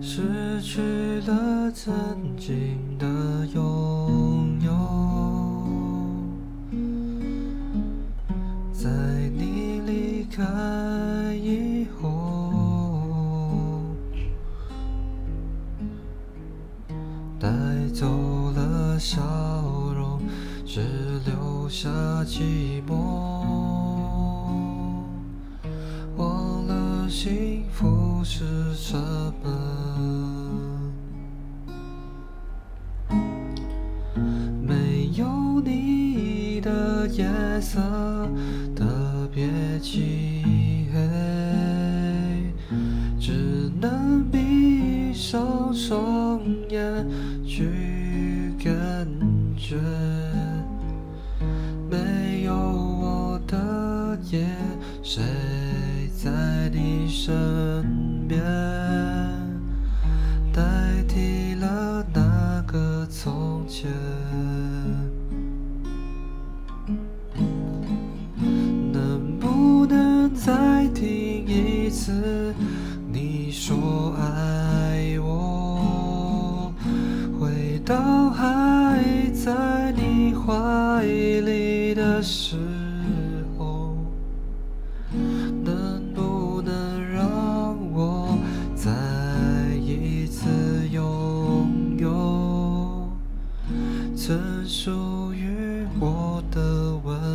失去了曾经的拥有，在你离开以后，带走了笑容，只留下寂寞。忘了幸福不是什么，没有你的夜色特别漆黑，只能闭上双眼去感觉，没有我的夜，谁？你身边，代替了那个从前。能不能再听一次你说爱我？回到还在你怀里的时曾属于我的吻。